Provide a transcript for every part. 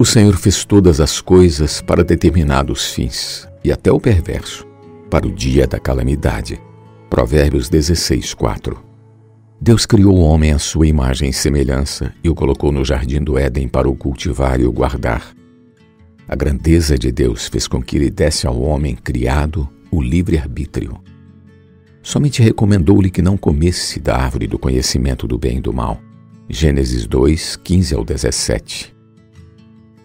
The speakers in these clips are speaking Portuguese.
O Senhor fez todas as coisas para determinados fins, e até o perverso, para o dia da calamidade. Provérbios 16, 4. Deus criou o homem à sua imagem e semelhança e o colocou no jardim do Éden para o cultivar e o guardar. A grandeza de Deus fez com que ele desse ao homem criado o livre-arbítrio. Somente recomendou-lhe que não comesse da árvore do conhecimento do bem e do mal. Gênesis 2, 15 ao 17.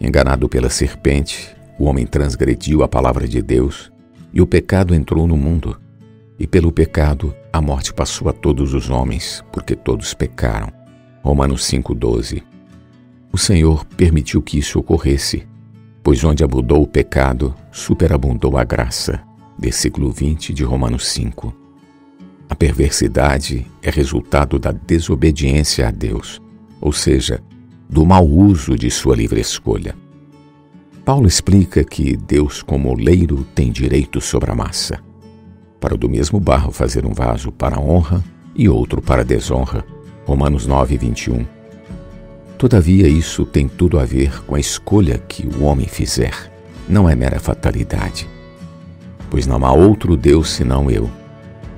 Enganado pela serpente, o homem transgrediu a palavra de Deus e o pecado entrou no mundo. E pelo pecado, a morte passou a todos os homens, porque todos pecaram. Romanos 5,12. O Senhor permitiu que isso ocorresse, pois onde abundou o pecado, superabundou a graça. Versículo 20 de Romanos 5. A perversidade é resultado da desobediência a Deus, ou seja, do mau uso de sua livre escolha. Paulo explica que Deus, como oleiro, tem direito sobre a massa. Para do mesmo barro fazer um vaso para honra e outro para desonra. Romanos 9, 21. Todavia, isso tem tudo a ver com a escolha que o homem fizer. Não é mera fatalidade. Pois não há outro Deus senão eu.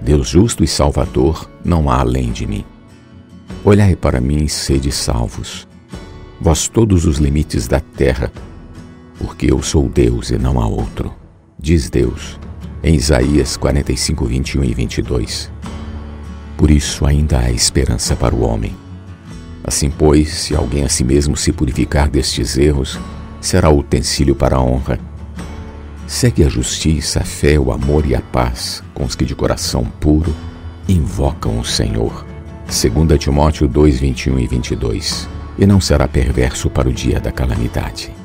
Deus justo e salvador não há além de mim. Olhai para mim e sede salvos vós todos os limites da terra, porque eu sou Deus e não há outro, diz Deus, em Isaías 45, 21 e 22. Por isso ainda há esperança para o homem. Assim, pois, se alguém a si mesmo se purificar destes erros, será utensílio para a honra. Segue a justiça, a fé, o amor e a paz com os que de coração puro invocam o Senhor. 2 Timóteo 2, 21 e 22 e não será perverso para o dia da calamidade.